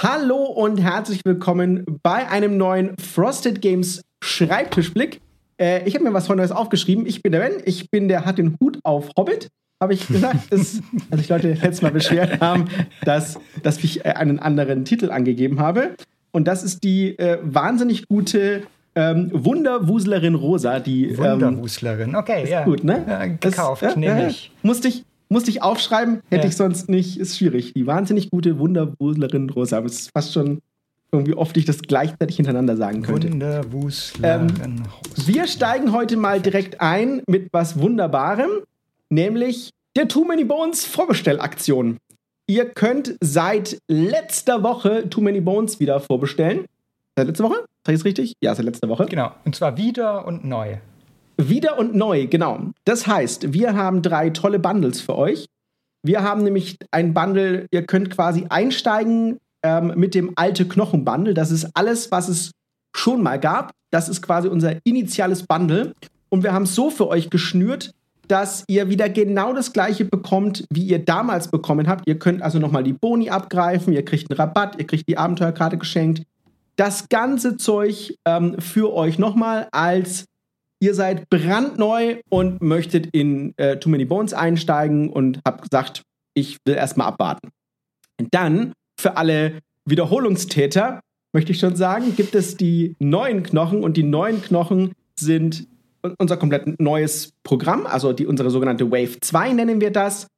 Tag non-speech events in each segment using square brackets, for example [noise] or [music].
Hallo und herzlich willkommen bei einem neuen Frosted Games Schreibtischblick. Äh, ich habe mir was von Neues aufgeschrieben. Ich bin der Ben, ich bin der hat den Hut auf Hobbit. Habe ich gesagt, dass, [laughs] als ich Leute letztes Mal beschwert haben, dass, dass ich äh, einen anderen Titel angegeben habe. Und das ist die äh, wahnsinnig gute ähm, Wunderwuslerin Rosa. Die, ähm, Wunderwuslerin, okay, ja. Gut, ne? Ja, gekauft, das, nehme ich. Musste ich musste ich aufschreiben, hätte ja. ich sonst nicht. Ist schwierig. Die wahnsinnig gute Wunderwuslerin Rosa. Aber es ist fast schon irgendwie oft ich das gleichzeitig hintereinander sagen könnte. Wunderwuslerin ähm, Wir steigen heute mal direkt ein mit was Wunderbarem, nämlich der Too Many Bones Vorbestellaktion. Ihr könnt seit letzter Woche Too Many Bones wieder vorbestellen. Seit letzter Woche? Sag ich es richtig? Ja, seit letzter Woche. Genau. Und zwar wieder und neu. Wieder und neu, genau. Das heißt, wir haben drei tolle Bundles für euch. Wir haben nämlich ein Bundle, ihr könnt quasi einsteigen ähm, mit dem alte Knochen-Bundle. Das ist alles, was es schon mal gab. Das ist quasi unser initiales Bundle. Und wir haben es so für euch geschnürt, dass ihr wieder genau das gleiche bekommt, wie ihr damals bekommen habt. Ihr könnt also nochmal die Boni abgreifen, ihr kriegt einen Rabatt, ihr kriegt die Abenteuerkarte geschenkt. Das ganze Zeug ähm, für euch nochmal als ihr seid brandneu und möchtet in äh, Too Many Bones einsteigen und habt gesagt, ich will erstmal abwarten. Und dann für alle Wiederholungstäter möchte ich schon sagen, gibt es die neuen Knochen und die neuen Knochen sind unser komplett neues Programm, also die, unsere sogenannte Wave 2 nennen wir das.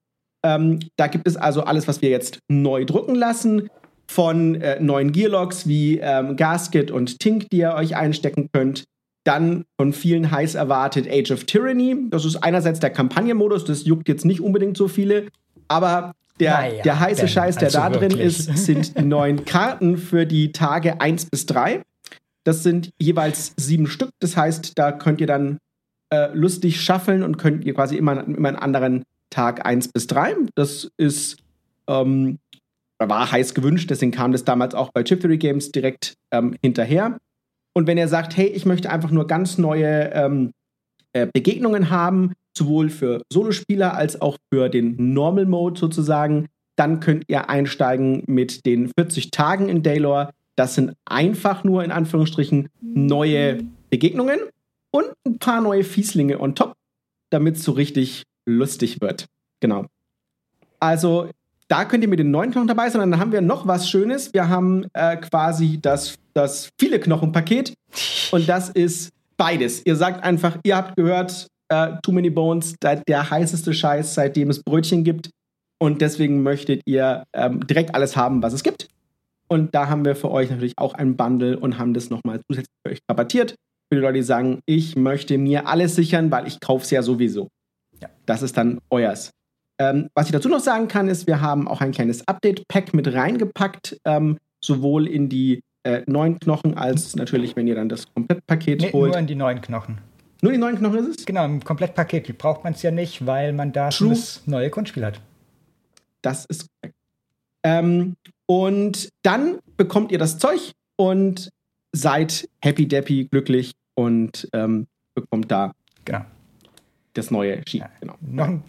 Ähm, da gibt es also alles, was wir jetzt neu drucken lassen, von äh, neuen Gearlocks wie ähm, Gasket und Tink, die ihr euch einstecken könnt, dann von vielen heiß erwartet Age of Tyranny. Das ist einerseits der Kampagnenmodus, das juckt jetzt nicht unbedingt so viele, aber der, naja, der heiße Scheiß, der also da wirklich. drin ist, sind die neuen [laughs] Karten für die Tage 1 bis 3. Das sind jeweils sieben Stück. Das heißt, da könnt ihr dann äh, lustig schaffeln und könnt ihr quasi immer, immer einen anderen Tag 1 bis 3. Das ist ähm, war heiß gewünscht, deswegen kam das damals auch bei Chip Theory Games direkt ähm, hinterher. Und wenn er sagt, hey, ich möchte einfach nur ganz neue ähm, äh, Begegnungen haben, sowohl für Solospieler als auch für den Normal Mode sozusagen, dann könnt ihr einsteigen mit den 40 Tagen in Daylor. Das sind einfach nur in Anführungsstrichen neue Begegnungen und ein paar neue Fieslinge on top, damit es so richtig lustig wird. Genau. Also da könnt ihr mit den neuen Knochen dabei sein. Dann haben wir noch was Schönes. Wir haben äh, quasi das, das viele Knochen-Paket. Und das ist beides. Ihr sagt einfach, ihr habt gehört, äh, Too Many Bones, der, der, heißeste Scheiß, seitdem es Brötchen gibt. Und deswegen möchtet ihr ähm, direkt alles haben, was es gibt. Und da haben wir für euch natürlich auch ein Bundle und haben das nochmal zusätzlich für euch rabattiert. Für die Leute, die sagen, ich möchte mir alles sichern, weil ich kaufe es ja sowieso. Ja. Das ist dann euers. Ähm, was ich dazu noch sagen kann, ist, wir haben auch ein kleines Update-Pack mit reingepackt, ähm, sowohl in die äh, neuen Knochen als natürlich, wenn ihr dann das Komplettpaket nee, holt. Nur in die neuen Knochen. Nur die neuen Knochen ist es? Genau, im Komplettpaket braucht man es ja nicht, weil man da schon das neue Grundspiel hat. Das ist korrekt. Ähm, und dann bekommt ihr das Zeug und seid happy deppy, glücklich und ähm, bekommt da genau. das neue Ski. Ja. Genau. Noch ein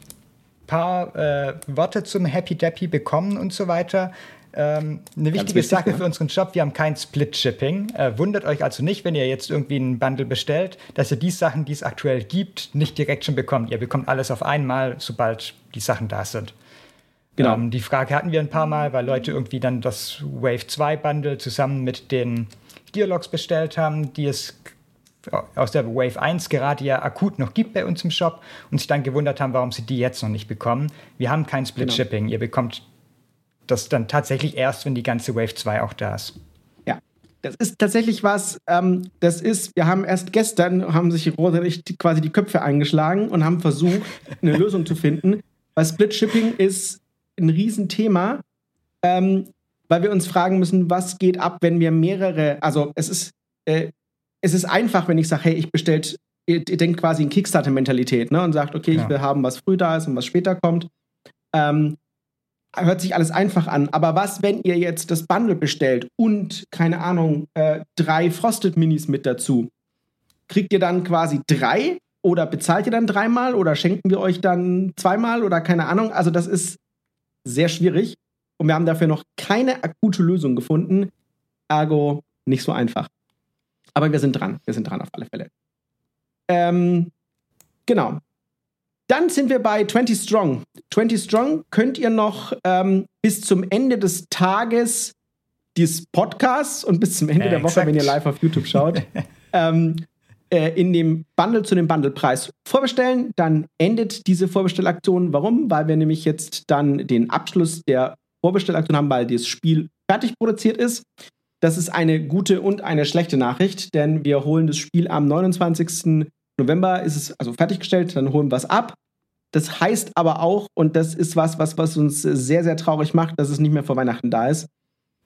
paar äh, Worte zum Happy Dappy bekommen und so weiter. Ähm, eine wichtige wichtig, Sache ja. für unseren Shop, wir haben kein Split-Shipping. Äh, wundert euch also nicht, wenn ihr jetzt irgendwie einen Bundle bestellt, dass ihr die Sachen, die es aktuell gibt, nicht direkt schon bekommt. Ihr bekommt alles auf einmal, sobald die Sachen da sind. Genau. Ähm, die Frage hatten wir ein paar Mal, weil Leute irgendwie dann das Wave 2 Bundle zusammen mit den Gearlocks bestellt haben, die es aus der Wave 1 gerade ja akut noch gibt bei uns im Shop und sich dann gewundert haben, warum sie die jetzt noch nicht bekommen. Wir haben kein genau. Shipping. Ihr bekommt das dann tatsächlich erst, wenn die ganze Wave 2 auch da ist. Ja, das ist tatsächlich was, ähm, das ist, wir haben erst gestern, haben sich Rosa quasi die Köpfe eingeschlagen und haben versucht, eine Lösung zu finden, weil Split Shipping ist ein Riesenthema, ähm, weil wir uns fragen müssen, was geht ab, wenn wir mehrere, also es ist, äh, es ist einfach, wenn ich sage, hey, ich bestellt, ihr, ihr, denkt quasi in Kickstarter-Mentalität, ne? Und sagt, okay, ja. ich will haben, was früh da ist und was später kommt. Ähm, hört sich alles einfach an. Aber was, wenn ihr jetzt das Bundle bestellt und, keine Ahnung, äh, drei Frosted Minis mit dazu? Kriegt ihr dann quasi drei oder bezahlt ihr dann dreimal oder schenken wir euch dann zweimal oder keine Ahnung? Also, das ist sehr schwierig. und wir haben dafür noch keine akute Lösung gefunden. Ergo nicht so einfach. Aber wir sind dran. Wir sind dran auf alle Fälle. Ähm, genau. Dann sind wir bei 20 Strong. 20 Strong könnt ihr noch ähm, bis zum Ende des Tages dieses Podcasts und bis zum Ende äh, der Woche, wenn ihr live auf YouTube schaut, [laughs] ähm, äh, in dem Bundle zu dem Bundlepreis vorbestellen. Dann endet diese Vorbestellaktion. Warum? Weil wir nämlich jetzt dann den Abschluss der Vorbestellaktion haben, weil das Spiel fertig produziert ist. Das ist eine gute und eine schlechte Nachricht, denn wir holen das Spiel am 29. November, ist es also fertiggestellt, dann holen wir es ab. Das heißt aber auch, und das ist was, was, was uns sehr, sehr traurig macht, dass es nicht mehr vor Weihnachten da ist.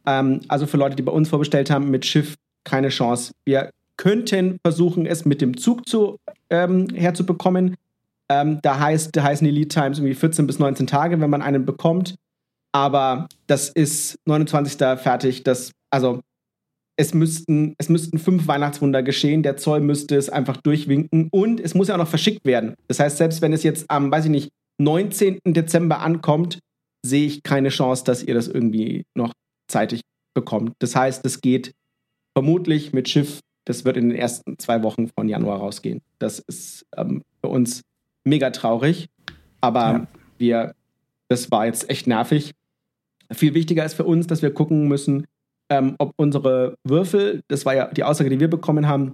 Ähm, also für Leute, die bei uns vorbestellt haben, mit Schiff keine Chance. Wir könnten versuchen, es mit dem Zug zu, ähm, herzubekommen. Ähm, da, heißt, da heißen die Lead Times irgendwie 14 bis 19 Tage, wenn man einen bekommt. Aber das ist 29. fertig. Das, also es müssten, es müssten fünf Weihnachtswunder geschehen. Der Zoll müsste es einfach durchwinken. Und es muss ja auch noch verschickt werden. Das heißt, selbst wenn es jetzt am, weiß ich nicht, 19. Dezember ankommt, sehe ich keine Chance, dass ihr das irgendwie noch zeitig bekommt. Das heißt, es geht vermutlich mit Schiff, das wird in den ersten zwei Wochen von Januar rausgehen. Das ist ähm, für uns mega traurig. Aber ja. wir, das war jetzt echt nervig. Viel wichtiger ist für uns, dass wir gucken müssen, ähm, ob unsere Würfel, das war ja die Aussage, die wir bekommen haben,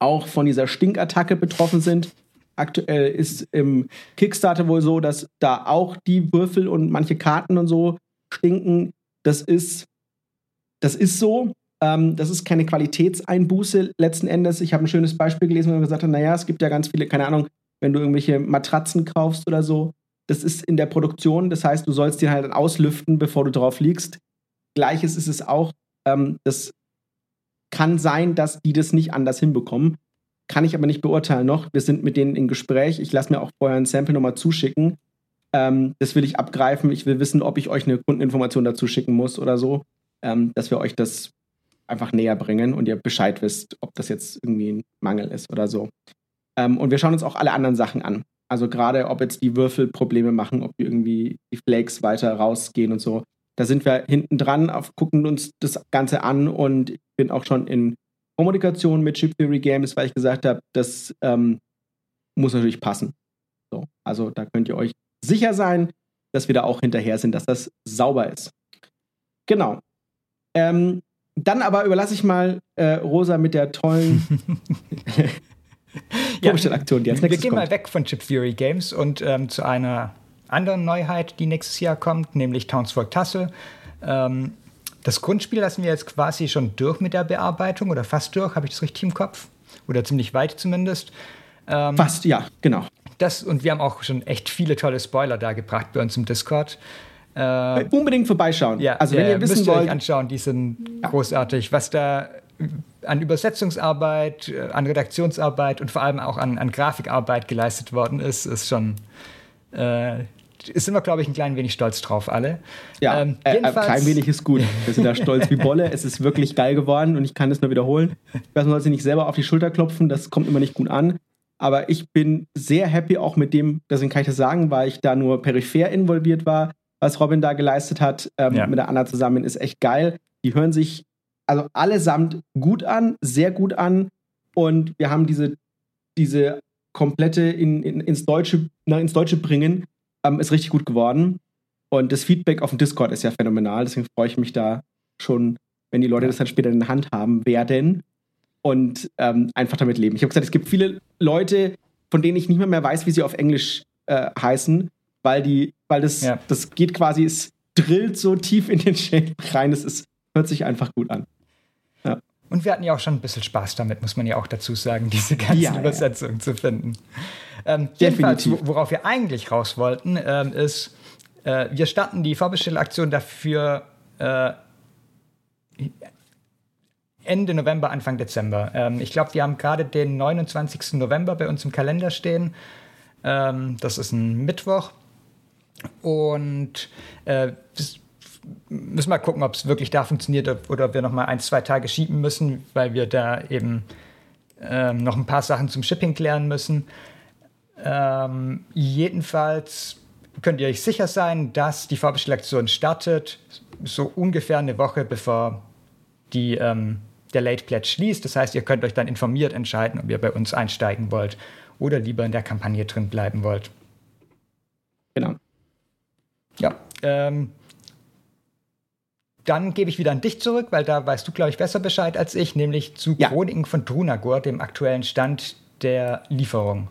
auch von dieser Stinkattacke betroffen sind. Aktuell ist im Kickstarter wohl so, dass da auch die Würfel und manche Karten und so stinken. Das ist, das ist so. Ähm, das ist keine Qualitätseinbuße letzten Endes. Ich habe ein schönes Beispiel gelesen, wo man gesagt hat, naja, es gibt ja ganz viele, keine Ahnung, wenn du irgendwelche Matratzen kaufst oder so, das ist in der Produktion, das heißt, du sollst den halt auslüften, bevor du drauf liegst. Gleiches ist es auch. Ähm, das kann sein, dass die das nicht anders hinbekommen. Kann ich aber nicht beurteilen noch. Wir sind mit denen in Gespräch. Ich lasse mir auch vorher ein Sample nochmal zuschicken. Ähm, das will ich abgreifen. Ich will wissen, ob ich euch eine Kundeninformation dazu schicken muss oder so, ähm, dass wir euch das einfach näher bringen und ihr Bescheid wisst, ob das jetzt irgendwie ein Mangel ist oder so. Ähm, und wir schauen uns auch alle anderen Sachen an. Also gerade, ob jetzt die Würfel Probleme machen, ob irgendwie die Flakes weiter rausgehen und so da sind wir hinten dran, gucken uns das Ganze an und ich bin auch schon in Kommunikation mit Chip Theory Games, weil ich gesagt habe, das ähm, muss natürlich passen. So, also da könnt ihr euch sicher sein, dass wir da auch hinterher sind, dass das sauber ist. Genau. Ähm, dann aber überlasse ich mal äh, Rosa mit der tollen [laughs] Vorbestellaktion, die als nächstes Wir gehen kommt. mal weg von Chip Theory Games und ähm, zu einer anderen Neuheit, die nächstes Jahr kommt, nämlich Townsfolk Tassel. Ähm, das Grundspiel lassen wir jetzt quasi schon durch mit der Bearbeitung oder fast durch, habe ich das richtig im Kopf? Oder ziemlich weit zumindest. Ähm, fast, ja, genau. Das, und wir haben auch schon echt viele tolle Spoiler da gebracht bei uns im Discord. Äh, Unbedingt vorbeischauen. Ja, also wenn ja, ihr wissen müsst wollt, ihr euch anschauen, die sind ja. großartig. Was da an Übersetzungsarbeit, äh, an Redaktionsarbeit und vor allem auch an, an Grafikarbeit geleistet worden ist, ist schon äh, sind wir, glaube ich, ein klein wenig stolz drauf, alle. Ja, ähm, äh, äh kein wenig ist gut. Wir sind da stolz wie Bolle. Es ist wirklich geil geworden und ich kann es nur wiederholen. Ich weiß, man soll sich nicht selber auf die Schulter klopfen, das kommt immer nicht gut an. Aber ich bin sehr happy auch mit dem, deswegen kann ich das sagen, weil ich da nur peripher involviert war, was Robin da geleistet hat. Ähm, ja. Mit der Anna zusammen ist echt geil. Die hören sich also allesamt gut an, sehr gut an. Und wir haben diese, diese komplette in, in, ins, Deutsche, na, ins Deutsche bringen ähm, ist richtig gut geworden. Und das Feedback auf dem Discord ist ja phänomenal. Deswegen freue ich mich da schon, wenn die Leute das dann später in der Hand haben werden und ähm, einfach damit leben. Ich habe gesagt, es gibt viele Leute, von denen ich nicht mehr, mehr weiß, wie sie auf Englisch äh, heißen, weil die, weil das, ja. das geht quasi, es drillt so tief in den Shape rein. Es ist, hört sich einfach gut an. Ja. Und wir hatten ja auch schon ein bisschen Spaß damit, muss man ja auch dazu sagen, diese ganzen ja, Übersetzungen zu finden. Ähm, jedenfalls, worauf wir eigentlich raus wollten, ähm, ist, äh, wir starten die Vorbestellaktion dafür äh, Ende November, Anfang Dezember. Ähm, ich glaube, wir haben gerade den 29. November bei uns im Kalender stehen. Ähm, das ist ein Mittwoch. Und äh, müssen wir gucken, ob es wirklich da funktioniert oder ob wir noch mal ein, zwei Tage schieben müssen, weil wir da eben ähm, noch ein paar Sachen zum Shipping klären müssen. Ähm, jedenfalls könnt ihr euch sicher sein, dass die Vorbestellaktion startet, so ungefähr eine Woche bevor die, ähm, der Late Pledge schließt. Das heißt, ihr könnt euch dann informiert entscheiden, ob ihr bei uns einsteigen wollt oder lieber in der Kampagne drin bleiben wollt. Genau. Ja. Ähm, dann gebe ich wieder an dich zurück, weil da weißt du, glaube ich, besser Bescheid als ich, nämlich zu ja. Chroniken von Drunagor, dem aktuellen Stand der Lieferung.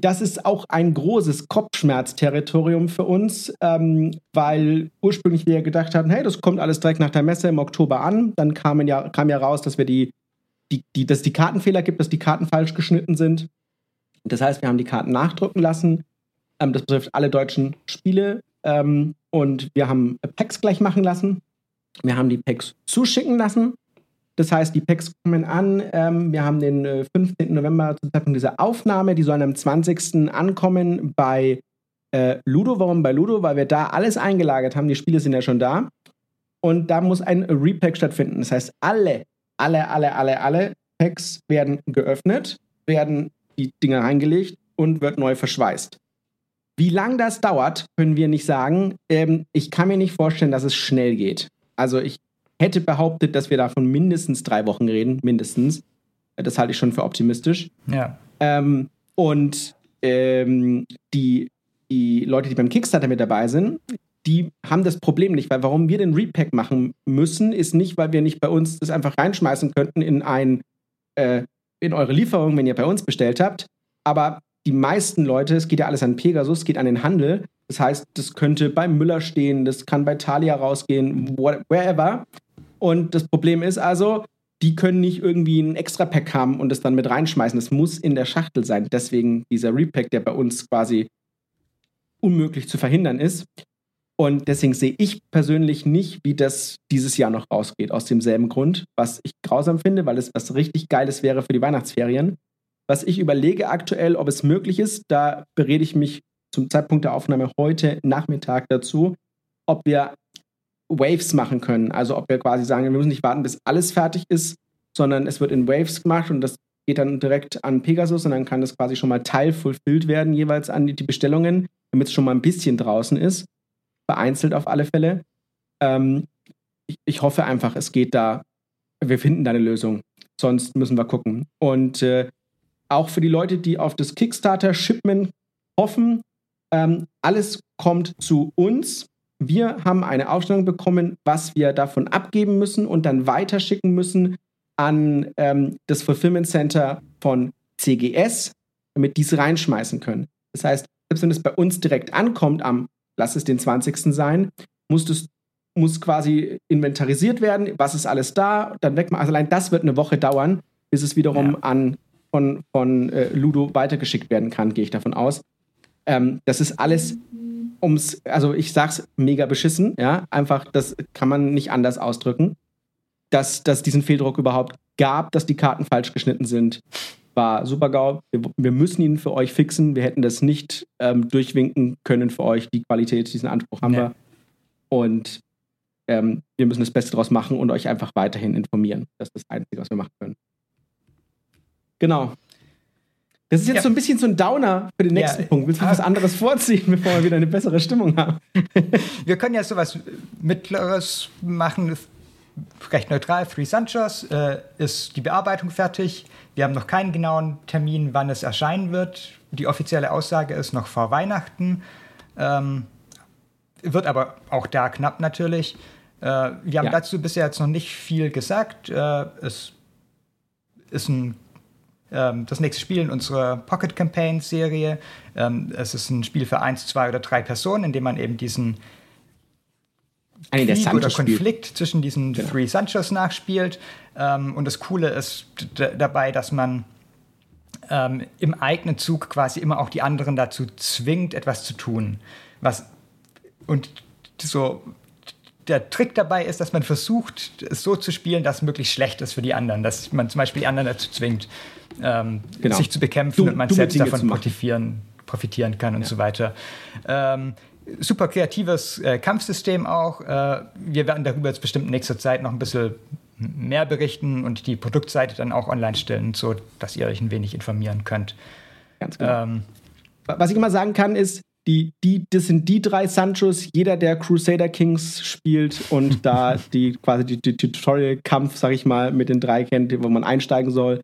Das ist auch ein großes Kopfschmerzterritorium für uns, ähm, weil ursprünglich wir gedacht hatten, hey, das kommt alles direkt nach der Messe im Oktober an. Dann kam ja, kam ja raus, dass wir die, die, die, dass die Kartenfehler gibt, dass die Karten falsch geschnitten sind. Das heißt, wir haben die Karten nachdrucken lassen. Ähm, das betrifft alle deutschen Spiele. Ähm, und wir haben Packs gleich machen lassen. Wir haben die Packs zuschicken lassen. Das heißt, die Packs kommen an. Ähm, wir haben den äh, 15. November zum Zeitpunkt dieser Aufnahme. Die sollen am 20. ankommen bei äh, Ludo. Warum bei Ludo? Weil wir da alles eingelagert haben. Die Spiele sind ja schon da. Und da muss ein Repack stattfinden. Das heißt, alle, alle, alle, alle, alle Packs werden geöffnet, werden die Dinger reingelegt und wird neu verschweißt. Wie lange das dauert, können wir nicht sagen. Ähm, ich kann mir nicht vorstellen, dass es schnell geht. Also ich hätte behauptet, dass wir davon mindestens drei Wochen reden, mindestens. Das halte ich schon für optimistisch. Ja. Ähm, und ähm, die, die Leute, die beim Kickstarter mit dabei sind, die haben das Problem nicht, weil warum wir den Repack machen müssen, ist nicht, weil wir nicht bei uns das einfach reinschmeißen könnten in ein äh, in eure Lieferung, wenn ihr bei uns bestellt habt. Aber die meisten Leute, es geht ja alles an Pegasus, es geht an den Handel. Das heißt, das könnte bei Müller stehen, das kann bei Thalia rausgehen, wherever. Und das Problem ist also, die können nicht irgendwie ein Extra-Pack haben und es dann mit reinschmeißen. Das muss in der Schachtel sein. Deswegen dieser Repack, der bei uns quasi unmöglich zu verhindern ist. Und deswegen sehe ich persönlich nicht, wie das dieses Jahr noch rausgeht. Aus demselben Grund, was ich grausam finde, weil es was richtig Geiles wäre für die Weihnachtsferien. Was ich überlege aktuell, ob es möglich ist, da berede ich mich zum Zeitpunkt der Aufnahme heute Nachmittag dazu, ob wir Waves machen können. Also ob wir quasi sagen, wir müssen nicht warten, bis alles fertig ist, sondern es wird in Waves gemacht und das geht dann direkt an Pegasus und dann kann das quasi schon mal teilfulfilled werden, jeweils an die Bestellungen, damit es schon mal ein bisschen draußen ist. Vereinzelt auf alle Fälle. Ähm, ich, ich, hoffe einfach, es geht da, wir finden da eine Lösung. Sonst müssen wir gucken. Und äh, auch für die Leute, die auf das Kickstarter-Shipment hoffen, ähm, alles kommt zu uns wir haben eine Aufstellung bekommen, was wir davon abgeben müssen und dann weiterschicken müssen an ähm, das Fulfillment Center von CGS, damit die es reinschmeißen können. Das heißt, selbst wenn es bei uns direkt ankommt, am, lass es den 20. sein, muss es muss quasi inventarisiert werden, was ist alles da, dann weg. Also allein das wird eine Woche dauern, bis es wiederum ja. an von, von äh, Ludo weitergeschickt werden kann, gehe ich davon aus. Ähm, das ist alles ums, also ich sag's mega beschissen, ja, einfach, das kann man nicht anders ausdrücken, dass, dass diesen Fehldruck überhaupt gab, dass die Karten falsch geschnitten sind, war super GAU. Wir, wir müssen ihn für euch fixen. Wir hätten das nicht ähm, durchwinken können für euch. Die Qualität, diesen Anspruch haben nee. wir. Und ähm, wir müssen das Beste daraus machen und euch einfach weiterhin informieren. Das ist das Einzige, was wir machen können. Genau. Das ist jetzt ja. so ein bisschen so ein Downer für den nächsten ja. Punkt. Willst du was anderes vorziehen, [laughs] bevor wir wieder eine bessere Stimmung haben? [laughs] wir können ja sowas Mittleres machen, recht neutral. Three Sanchos äh, ist die Bearbeitung fertig. Wir haben noch keinen genauen Termin, wann es erscheinen wird. Die offizielle Aussage ist noch vor Weihnachten. Ähm, wird aber auch da knapp natürlich. Äh, wir haben ja. dazu bisher jetzt noch nicht viel gesagt. Äh, es ist ein das nächste Spiel in unserer Pocket Campaign Serie. Ähm, es ist ein Spiel für eins, zwei oder drei Personen, in dem man eben diesen Krieg oder Konflikt spielt. zwischen diesen genau. Three Sanchos nachspielt. Ähm, und das Coole ist dabei, dass man ähm, im eigenen Zug quasi immer auch die anderen dazu zwingt, etwas zu tun. Was und so der Trick dabei ist, dass man versucht, es so zu spielen, dass es möglichst schlecht ist für die anderen. Dass man zum Beispiel die anderen dazu zwingt, ähm, genau. sich zu bekämpfen du, und man selbst davon profitieren, profitieren kann und ja. so weiter. Ähm, super kreatives äh, Kampfsystem auch. Äh, wir werden darüber jetzt bestimmt in nächster Zeit noch ein bisschen mehr berichten und die Produktseite dann auch online stellen, so dass ihr euch ein wenig informieren könnt. Ganz genau. Ähm, Was ich immer sagen kann, ist, die, die, das sind die drei Sanchos, jeder, der Crusader Kings spielt und [laughs] da die quasi die, die Tutorial-Kampf, sag ich mal, mit den drei kennt, wo man einsteigen soll.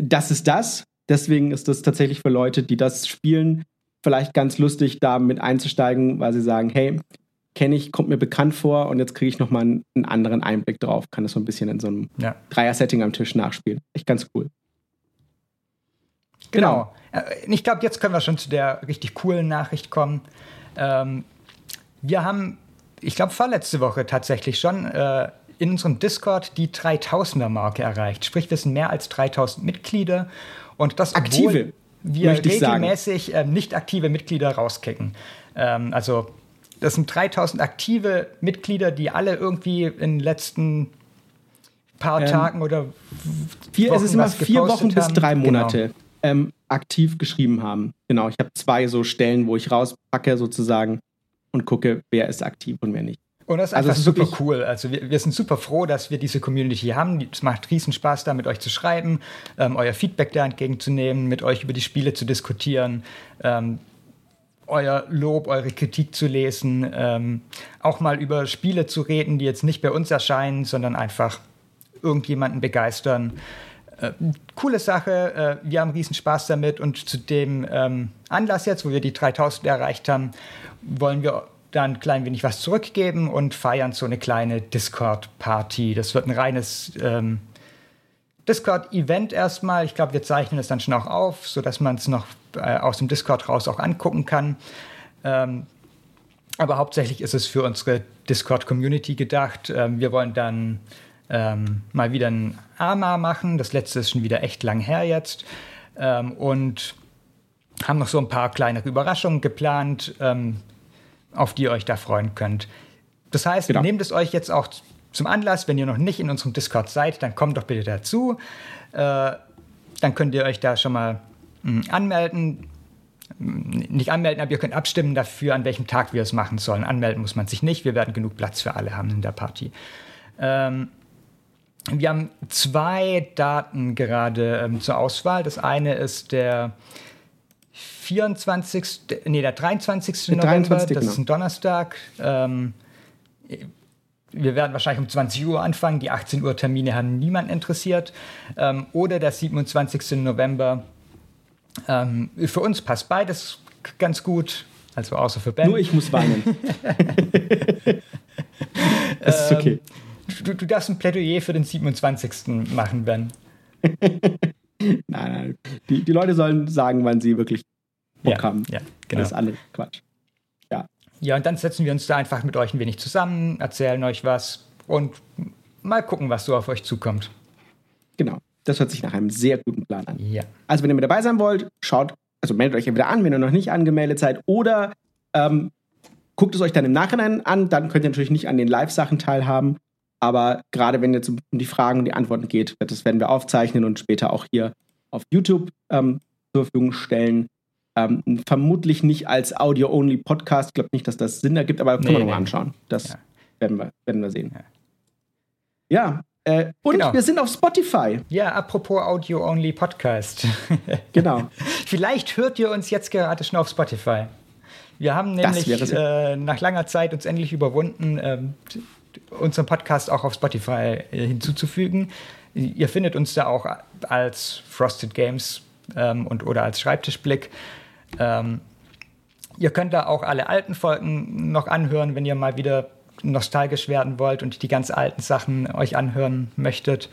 Das ist das. Deswegen ist das tatsächlich für Leute, die das spielen, vielleicht ganz lustig, da mit einzusteigen, weil sie sagen, hey, kenne ich, kommt mir bekannt vor und jetzt kriege ich nochmal einen, einen anderen Einblick drauf. Kann das so ein bisschen in so einem ja. Dreier-Setting am Tisch nachspielen. Echt ganz cool. Genau. genau. Äh, ich glaube, jetzt können wir schon zu der richtig coolen Nachricht kommen. Ähm, wir haben, ich glaube, vorletzte Woche tatsächlich schon äh, in unserem Discord die 3000er-Marke erreicht. Sprich, wir sind mehr als 3000 Mitglieder. Und das, Aktive, wir regelmäßig äh, nicht aktive Mitglieder rauskicken. Ähm, also, das sind 3000 aktive Mitglieder, die alle irgendwie in den letzten paar ähm, Tagen oder vier, es ist immer vier Wochen bis drei Monate. Genau ähm, aktiv geschrieben haben. Genau, ich habe zwei so Stellen, wo ich rauspacke sozusagen und gucke, wer ist aktiv und wer nicht. Und das ist also einfach super cool. Also wir, wir, sind super froh, dass wir diese Community haben. Es macht riesen Spaß, da mit euch zu schreiben, ähm, euer Feedback da entgegenzunehmen, mit euch über die Spiele zu diskutieren, ähm, euer Lob, eure Kritik zu lesen, ähm, auch mal über Spiele zu reden, die jetzt nicht bei uns erscheinen, sondern einfach irgendjemanden begeistern. Äh, coole Sache, äh, wir haben riesen Spaß damit und zu dem ähm, Anlass jetzt, wo wir die 3000 erreicht haben, wollen wir dann ein klein wenig was zurückgeben und feiern so eine kleine Discord-Party. Das wird ein reines ähm, Discord-Event erstmal. Ich glaube, wir zeichnen es dann schon auch auf, sodass man es noch äh, aus dem Discord raus auch angucken kann. Ähm, aber hauptsächlich ist es für unsere Discord-Community gedacht. Ähm, wir wollen dann ähm, mal wieder ein AMA machen. Das letzte ist schon wieder echt lang her jetzt. Ähm, und haben noch so ein paar kleinere Überraschungen geplant, ähm, auf die ihr euch da freuen könnt. Das heißt, genau. nehmt es euch jetzt auch zum Anlass, wenn ihr noch nicht in unserem Discord seid, dann kommt doch bitte dazu. Äh, dann könnt ihr euch da schon mal mh, hm, anmelden. Nicht anmelden, aber ihr könnt abstimmen dafür, an welchem Tag wir es machen sollen. Anmelden muss man sich nicht. Wir werden genug Platz für alle haben in der Party. Ähm, wir haben zwei Daten gerade ähm, zur Auswahl. Das eine ist der 24. Nee, der 23. Der November, 23, das ist ein genau. Donnerstag. Ähm, wir werden wahrscheinlich um 20 Uhr anfangen. Die 18 Uhr Termine haben niemand interessiert. Ähm, oder der 27. November. Ähm, für uns passt beides ganz gut. Also außer für Ben. Nur ich muss weinen. [laughs] [laughs] das ist okay. Du, du darfst ein Plädoyer für den 27. machen, Ben. [laughs] nein, nein. Die, die Leute sollen sagen, wann sie wirklich Bock ja, haben. Ja, genau. Das ist alles Quatsch. Ja. Ja, und dann setzen wir uns da einfach mit euch ein wenig zusammen, erzählen euch was und mal gucken, was so auf euch zukommt. Genau. Das hört sich nach einem sehr guten Plan an. Ja. Also, wenn ihr mit dabei sein wollt, schaut, also meldet euch entweder an, wenn ihr noch nicht angemeldet seid, oder ähm, guckt es euch dann im Nachhinein an. Dann könnt ihr natürlich nicht an den Live-Sachen teilhaben. Aber gerade wenn es um die Fragen und die Antworten geht, das werden wir aufzeichnen und später auch hier auf YouTube ähm, zur Verfügung stellen. Ähm, vermutlich nicht als Audio-Only-Podcast. Ich glaube nicht, dass das Sinn ergibt, aber nee, können wir nee. nochmal anschauen. Das ja. werden, wir, werden wir sehen. Ja, ja äh, und genau. wir sind auf Spotify. Ja, apropos Audio-Only-Podcast. [laughs] genau. Vielleicht hört ihr uns jetzt gerade schon auf Spotify. Wir haben nämlich äh, nach langer Zeit uns endlich überwunden, ähm, unseren Podcast auch auf Spotify äh, hinzuzufügen. Ihr findet uns da auch als Frosted Games ähm, und oder als Schreibtischblick. Ähm, ihr könnt da auch alle alten Folgen noch anhören, wenn ihr mal wieder nostalgisch werden wollt und die ganz alten Sachen euch anhören möchtet.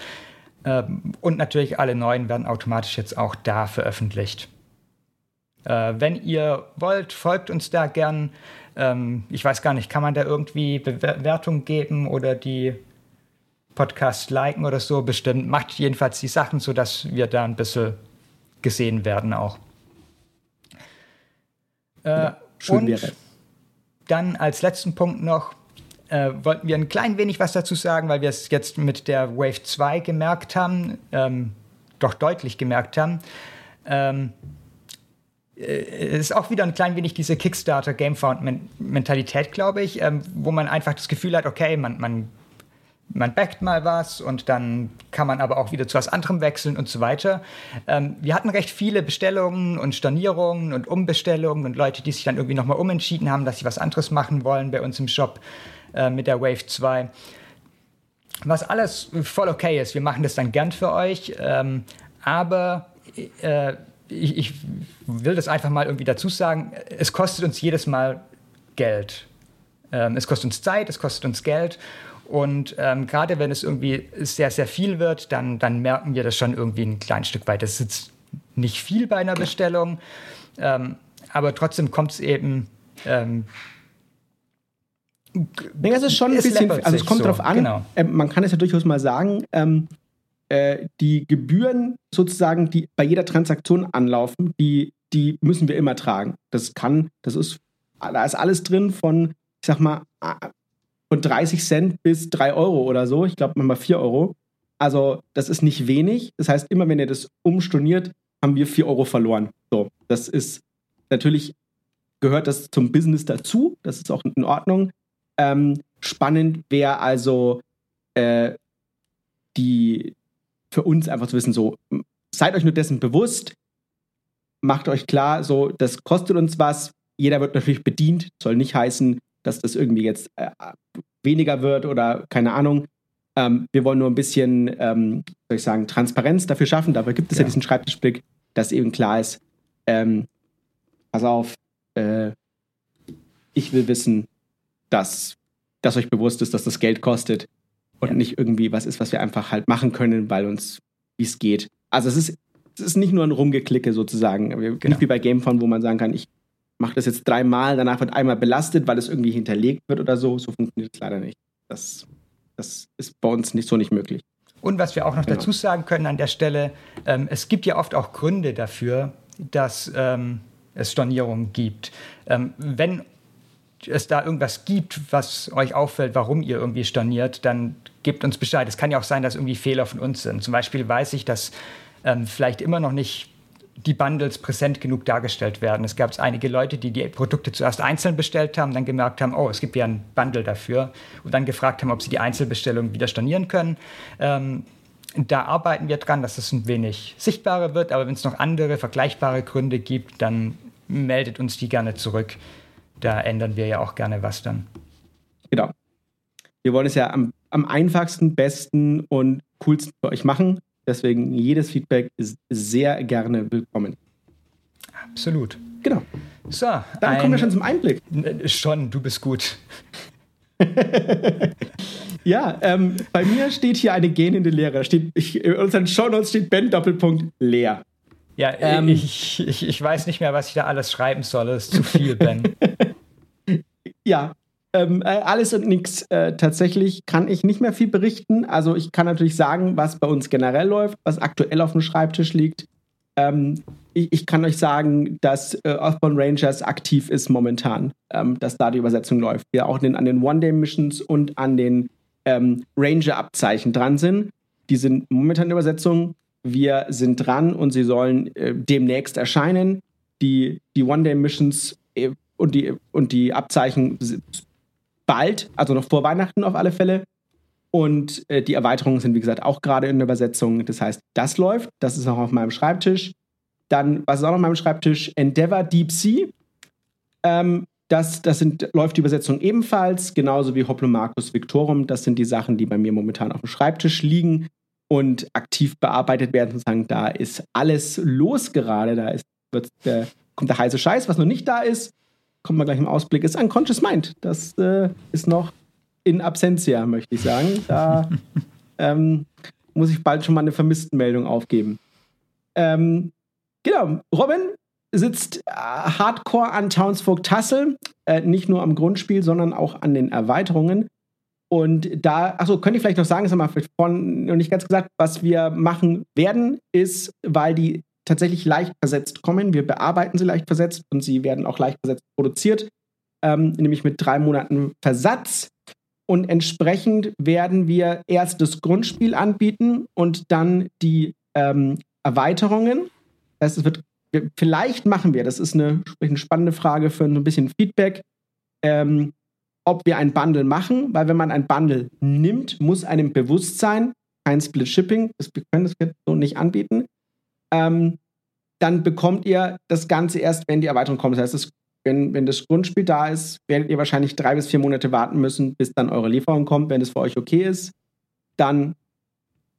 Ähm, und natürlich alle neuen werden automatisch jetzt auch da veröffentlicht. Äh, wenn ihr wollt, folgt uns da gern. Ähm, ich weiß gar nicht, kann man da irgendwie Bewertung geben oder die Podcast liken oder so? Bestimmt. Macht jedenfalls die Sachen, sodass wir da ein bisschen gesehen werden auch. Äh, ja, schön und wäre. Dann als letzten Punkt noch, äh, wollten wir ein klein wenig was dazu sagen, weil wir es jetzt mit der Wave 2 gemerkt haben, ähm, doch deutlich gemerkt haben. Ähm, äh, ist auch wieder ein klein wenig diese Kickstarter Gamefound Mentalität, glaube ich, ähm, wo man einfach das Gefühl hat, okay, man, man man backt mal was und dann kann man aber auch wieder zu was anderem wechseln und so weiter. Ähm, wir hatten recht viele Bestellungen und Stornierungen und Umbestellungen und Leute, die sich dann irgendwie nochmal umentschieden haben, dass sie was anderes machen wollen bei uns im Shop äh, mit der Wave 2. Was alles voll okay ist. Wir machen das dann gern für euch. Ähm, aber äh, ich, ich, will das einfach mal irgendwie dazu sagen. Es kostet uns jedes Mal Geld. Ähm, es kostet uns Zeit, es kostet uns Geld. Und ähm, gerade wenn es irgendwie sehr, sehr viel wird, dann, dann merken wir das schon irgendwie ein kleines Stück weit. Das ist jetzt nicht viel bei einer Bestellung, ähm, aber trotzdem kommt es eben. Ähm, das ist schon ein bisschen, also es kommt so, darauf an. Genau. Äh, man kann es ja durchaus mal sagen, ähm, äh, die Gebühren sozusagen, die bei jeder Transaktion anlaufen, die, die müssen wir immer tragen. Das kann, das ist, da ist alles drin von ich sag mal, von 30 Cent bis 3 Euro oder so. Ich glaube, manchmal 4 Euro. Also, das ist nicht wenig. Das heißt, immer wenn ihr das umstorniert, haben wir 4 Euro verloren. So, das ist natürlich, gehört das zum Business dazu. Das ist auch in Ordnung. Ähm, spannend wäre also äh, die für uns einfach zu wissen, so, seid euch nur dessen bewusst, macht euch klar, so, das kostet uns was. Jeder wird natürlich bedient. Soll nicht heißen, dass das irgendwie jetzt äh, weniger wird oder keine Ahnung. Ähm, wir wollen nur ein bisschen, ähm, soll ich sagen, Transparenz dafür schaffen. Dafür gibt es ja, ja diesen Schreibtischblick, dass eben klar ist, ähm, pass auf, äh, ich will wissen, dass, dass euch bewusst ist, dass das Geld kostet und ja. nicht irgendwie was ist, was wir einfach halt machen können, weil uns, wie es geht. Also es ist, es ist nicht nur ein Rumgeklicke sozusagen. Genau. Nicht wie bei Gamephone, wo man sagen kann, ich mache das jetzt dreimal, danach wird einmal belastet, weil es irgendwie hinterlegt wird oder so. So funktioniert es leider nicht. Das, das ist bei uns nicht so nicht möglich. Und was wir auch noch genau. dazu sagen können an der Stelle, ähm, es gibt ja oft auch Gründe dafür, dass ähm, es Stornierungen gibt. Ähm, wenn es da irgendwas gibt, was euch auffällt, warum ihr irgendwie storniert, dann gebt uns Bescheid. Es kann ja auch sein, dass irgendwie Fehler von uns sind. Zum Beispiel weiß ich, dass ähm, vielleicht immer noch nicht die Bundles präsent genug dargestellt werden. Es gab einige Leute, die die Produkte zuerst einzeln bestellt haben, dann gemerkt haben, oh, es gibt ja ein Bundle dafür und dann gefragt haben, ob sie die Einzelbestellung wieder stornieren können. Ähm, da arbeiten wir dran, dass es ein wenig sichtbarer wird, aber wenn es noch andere vergleichbare Gründe gibt, dann meldet uns die gerne zurück. Da ändern wir ja auch gerne was dann. Genau. Wir wollen es ja am, am einfachsten, besten und coolsten für euch machen. Deswegen jedes Feedback ist sehr gerne willkommen. Absolut. Genau. So, dann kommen wir schon zum Einblick. Schon, du bist gut. [laughs] ja, ähm, bei mir steht hier eine gähnende Leere. Steht, ich, in unseren Shownotes steht Ben Doppelpunkt leer. Ja, ähm, ich, ich, ich weiß nicht mehr, was ich da alles schreiben soll. Das ist zu viel, Ben. [laughs] ja, ähm, äh, alles und nichts. Äh, tatsächlich kann ich nicht mehr viel berichten. Also ich kann natürlich sagen, was bei uns generell läuft, was aktuell auf dem Schreibtisch liegt. Ähm, ich, ich, kann euch sagen, dass äh, Earthbound Rangers aktiv ist momentan, ähm, dass da die Übersetzung läuft. Wir auch den, an den One-Day-Missions und an den ähm, Ranger-Abzeichen dran sind. Die sind momentan in Übersetzung. Wir sind dran und sie sollen äh, demnächst erscheinen. Die, die One-Day-Missions äh, und die, und die Abzeichen bald, also noch vor Weihnachten auf alle Fälle. Und äh, die Erweiterungen sind, wie gesagt, auch gerade in der Übersetzung. Das heißt, das läuft. Das ist noch auf meinem Schreibtisch. Dann, was ist auch noch auf meinem Schreibtisch? Endeavor Deep Sea. Ähm, das, das sind, läuft die Übersetzung ebenfalls, genauso wie Hoplomachus Victorum. Das sind die Sachen, die bei mir momentan auf dem Schreibtisch liegen und aktiv bearbeitet werden. Sozusagen, da ist alles los gerade. Da ist, wird, äh, kommt der heiße Scheiß, was noch nicht da ist kommen wir gleich im Ausblick, ist Unconscious Mind. Das äh, ist noch in Absentia, möchte ich sagen. Da [laughs] ähm, muss ich bald schon mal eine Vermisstenmeldung aufgeben. Ähm, genau, Robin sitzt äh, hardcore an Townsfolk Tassel, äh, nicht nur am Grundspiel, sondern auch an den Erweiterungen. Und da, achso, könnte ich vielleicht noch sagen, das haben wir vorhin noch nicht ganz gesagt, was wir machen werden, ist, weil die tatsächlich leicht versetzt kommen. Wir bearbeiten sie leicht versetzt und sie werden auch leicht versetzt produziert, ähm, nämlich mit drei Monaten Versatz. Und entsprechend werden wir erst das Grundspiel anbieten und dann die ähm, Erweiterungen. Das wird, vielleicht machen wir, das ist eine, eine spannende Frage für ein bisschen Feedback, ähm, ob wir ein Bundle machen, weil wenn man ein Bundle nimmt, muss einem bewusst sein, kein Split Shipping, das, wir können das so nicht anbieten, ähm, dann bekommt ihr das Ganze erst, wenn die Erweiterung kommt. Das heißt, das, wenn, wenn das Grundspiel da ist, werdet ihr wahrscheinlich drei bis vier Monate warten müssen, bis dann eure Lieferung kommt. Wenn es für euch okay ist, dann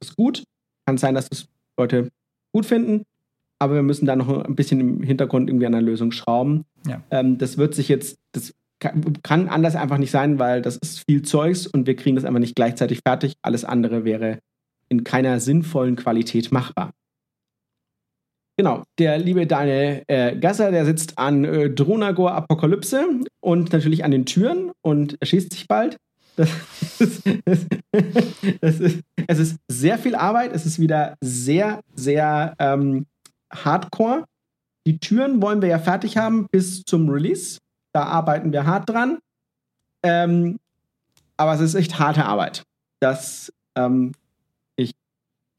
ist gut. Kann sein, dass das Leute gut finden, aber wir müssen da noch ein bisschen im Hintergrund irgendwie an einer Lösung schrauben. Ja. Ähm, das wird sich jetzt, das kann anders einfach nicht sein, weil das ist viel Zeugs und wir kriegen das einfach nicht gleichzeitig fertig. Alles andere wäre in keiner sinnvollen Qualität machbar. Genau, der liebe Daniel äh, Gasser, der sitzt an äh, Dronagor Apokalypse und natürlich an den Türen und erschießt sich bald. [laughs] Das ist, das ist, es ist sehr viel Arbeit, es ist wieder sehr, sehr ähm, hardcore. Die Türen wollen wir ja fertig haben bis zum Release. Da arbeiten wir hart dran. Ähm, aber es ist echt harte Arbeit. Das, ähm,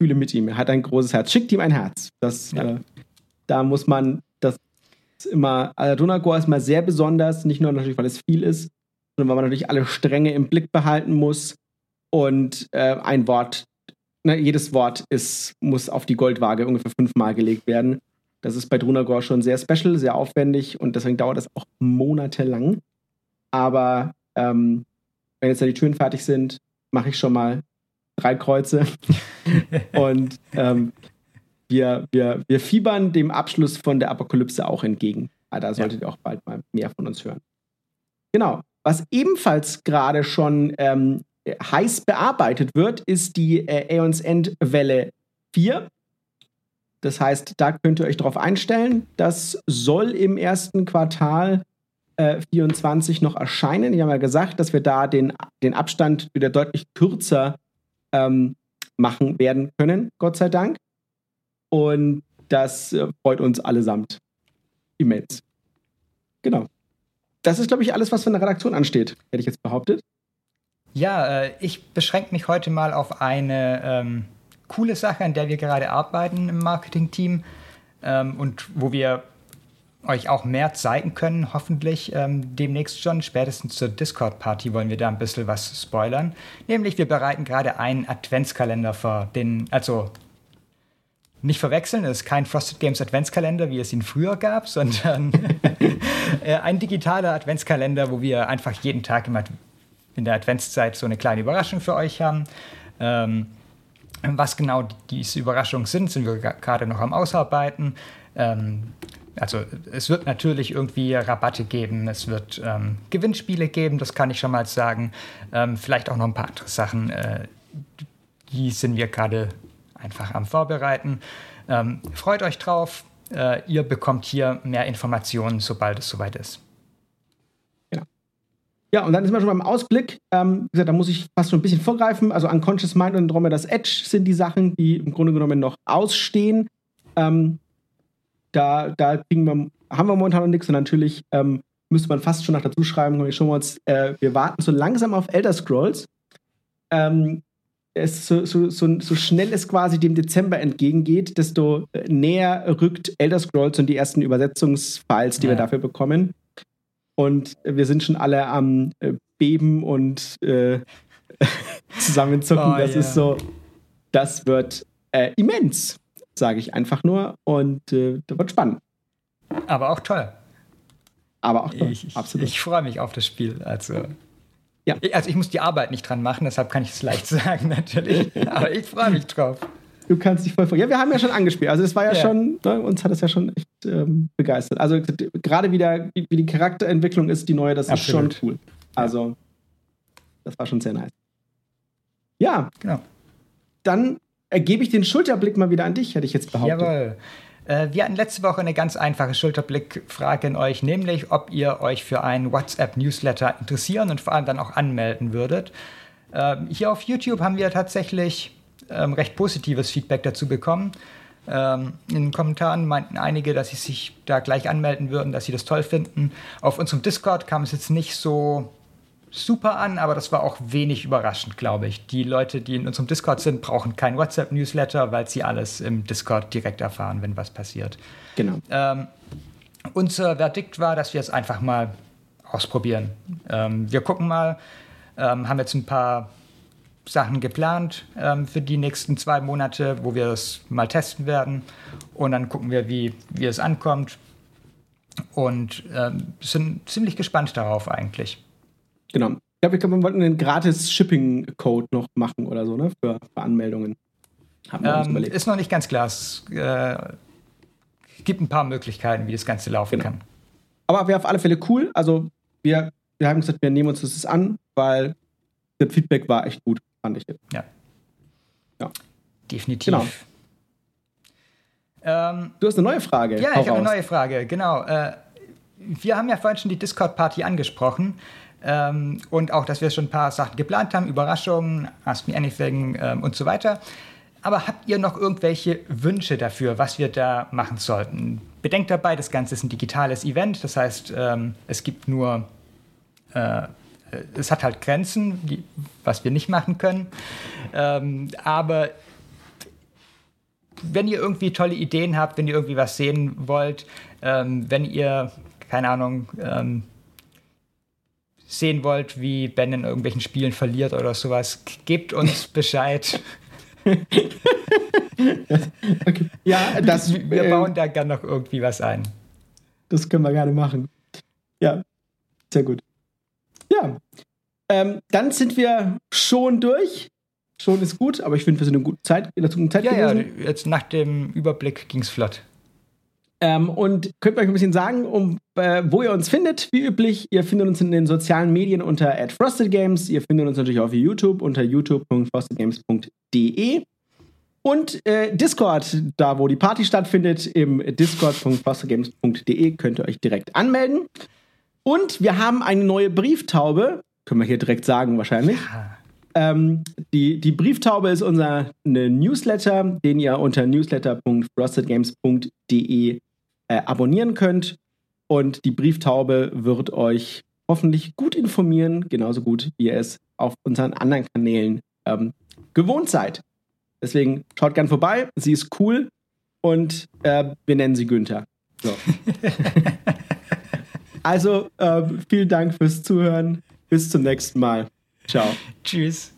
fühle mit ihm. Er hat ein großes Herz. Schickt ihm ein Herz. Das, ja. äh, da muss man, das ist immer, also Donagor ist mal sehr besonders, nicht nur natürlich, weil es viel ist, sondern weil man natürlich alle Stränge im Blick behalten muss. Und äh, ein Wort, ne, jedes Wort ist, muss auf die Goldwaage ungefähr fünfmal gelegt werden. Das ist bei Drunagor schon sehr special, sehr aufwendig und deswegen dauert das auch monatelang. Aber ähm, wenn jetzt da die Türen fertig sind, mache ich schon mal drei Kreuze. [laughs] und ähm, wir, wir, wir fiebern dem Abschluss von der Apokalypse auch entgegen. Ah, da solltet ja. ihr auch bald mal mehr von uns hören. Genau. Was ebenfalls gerade schon ähm, heiß bearbeitet wird, ist die äh, Aeons End Welle 4. Das heißt, da könnt ihr euch darauf einstellen. Das soll im ersten Quartal äh, 24 noch erscheinen. Ich habe ja gesagt, dass wir da den, den Abstand wieder deutlich kürzer ähm, machen werden können, Gott sei Dank. Und das äh, freut uns allesamt immens. Genau. Das ist, glaube ich, alles, was von der Redaktion ansteht, hätte ich jetzt behauptet. Ja, äh, ich beschränke mich heute mal auf eine ähm, coole Sache, an der wir gerade arbeiten im Marketing-Team ähm, und wo wir euch auch mehr zeigen können, hoffentlich ähm, demnächst schon. Spätestens zur Discord-Party wollen wir da ein bisschen was spoilern. Nämlich, wir bereiten gerade einen Adventskalender vor, den, also nicht verwechseln, es ist kein Frosted Games Adventskalender, wie es ihn früher gab, [laughs] sondern äh, ein digitaler Adventskalender, wo wir einfach jeden Tag in der Adventszeit so eine kleine Überraschung für euch haben. Ähm, was genau diese Überraschungen sind, sind wir gerade noch am Ausarbeiten. Ähm, also es wird natürlich irgendwie Rabatte geben, es wird ähm, Gewinnspiele geben, das kann ich schon mal sagen. Ähm, vielleicht auch noch ein paar andere Sachen, äh, die sind wir gerade einfach am Vorbereiten. Ähm, freut euch drauf, äh, ihr bekommt hier mehr Informationen, sobald es soweit ist. Ja, und dann sind wir schon beim Ausblick. Ähm, wie gesagt, da muss ich fast schon ein bisschen vorgreifen. Also Unconscious Mind und Andromeda's Edge sind die Sachen, die im Grunde genommen noch ausstehen. Ähm, da da kriegen wir, haben wir momentan noch nichts und natürlich ähm, müsste man fast schon noch dazu schreiben, wir, schon mal äh, wir warten so langsam auf Elder Scrolls. Ähm, es so, so, so, so, schnell es quasi dem Dezember entgegengeht, desto äh, näher rückt Elder Scrolls und die ersten Übersetzungsfiles, die ja. wir dafür bekommen. Und wir sind schon alle am äh, Beben und äh, [laughs] zusammenzucken. Oh, das yeah. ist so, das wird äh, immens, sage ich einfach nur. Und äh, das wird spannend. Aber auch toll. Aber auch toll, ich, absolut. Ich, ich freue mich auf das Spiel. Also, ja. also ich muss die Arbeit nicht dran machen, deshalb kann ich es leicht [laughs] sagen, natürlich. Aber ich freue mich drauf. Du kannst dich voll freuen. Ja, wir haben ja schon angespielt. Also es war ja, ja. schon, ne, uns hat es ja schon echt ähm, begeistert. Also gerade wieder, wie, wie, die Charakterentwicklung ist, die neue, das Absolut. ist schon cool. Also das war schon sehr nice. Ja, genau. Dann ergebe ich den Schulterblick mal wieder an dich, hätte ich jetzt behauptet. Jawohl. Äh, wir hatten letzte Woche eine ganz einfache Schulterblickfrage an euch, nämlich ob ihr euch für einen WhatsApp-Newsletter interessieren und vor allem dann auch anmelden würdet. Ähm, hier auf YouTube haben wir tatsächlich ähm, recht positives Feedback dazu bekommen. Ähm, in den Kommentaren meinten einige, dass sie sich da gleich anmelden würden, dass sie das toll finden. Auf unserem Discord kam es jetzt nicht so super an, aber das war auch wenig überraschend, glaube ich. Die Leute, die in unserem Discord sind, brauchen kein WhatsApp-Newsletter, weil sie alles im Discord direkt erfahren, wenn was passiert. Genau. Ähm, unser Verdikt war, dass wir es einfach mal ausprobieren. Ähm, wir gucken mal, ähm, haben jetzt ein paar Sachen geplant ähm, für die nächsten zwei Monate, wo wir das mal testen werden. Und dann gucken wir, wie, wie es ankommt. Und ähm, sind ziemlich gespannt darauf eigentlich. Genau. Ich glaube, wir wollten einen gratis Shipping-Code noch machen oder so, ne? Für, für Anmeldungen. Haben wir uns ähm, überlegt. Ist noch nicht ganz klar. Es äh, gibt ein paar Möglichkeiten, wie das Ganze laufen genau. kann. Aber wäre auf alle Fälle cool. Also, wir, wir haben gesagt, wir nehmen uns das an, weil das Feedback war echt gut, fand ich. Ja. Ja. Definitiv. Genau. Ähm, du hast eine neue Frage. Ja, Hau ich habe eine neue Frage, genau. Äh, wir haben ja vorhin schon die Discord-Party angesprochen. Ähm, und auch, dass wir schon ein paar Sachen geplant haben, Überraschungen, Ask Me Anything ähm, und so weiter. Aber habt ihr noch irgendwelche Wünsche dafür, was wir da machen sollten? Bedenkt dabei, das Ganze ist ein digitales Event, das heißt, ähm, es gibt nur, äh, es hat halt Grenzen, die, was wir nicht machen können. Ähm, aber wenn ihr irgendwie tolle Ideen habt, wenn ihr irgendwie was sehen wollt, ähm, wenn ihr, keine Ahnung, ähm, sehen wollt, wie Ben in irgendwelchen Spielen verliert oder sowas, gebt uns [laughs] Bescheid. okay. Ja, das, wir äh, bauen da gerne noch irgendwie was ein. Das können wir gerne machen. Ja, sehr gut. Ja, ähm, dann sind wir schon durch. Schon ist gut, aber ich finde, wir sind in, guten Zeit, in der guten Zeit ja, gewesen. Ja, jetzt nach dem Überblick ging es flott. Ähm, und könnt ihr euch ein bisschen sagen, um, äh, wo ihr uns findet, wie üblich. Ihr findet uns in den sozialen Medien unter @frostedgames. Ihr findet uns natürlich auf YouTube unter youtube.frostedgames.de. Und äh, Discord, da wo die Party stattfindet, im discord.frostedgames.de könnt ihr euch direkt anmelden. Und wir haben eine neue Brieftaube. Können wir hier direkt sagen, wahrscheinlich. Ja. Ähm, die, die Brieftaube ist unser ne Newsletter, den ihr unter newsletter.frostedgames.de äh, abonnieren könnt. Und die Brieftaube wird euch hoffentlich gut informieren, genauso gut, wie ihr es auf unseren anderen Kanälen ähm, gewohnt seid. Deswegen schaut gern vorbei, sie ist cool und äh, wir nennen sie Günther. So. [laughs] also, äh, vielen Dank fürs Zuhören. Bis zum nächsten Mal. Ciao. Tschüss.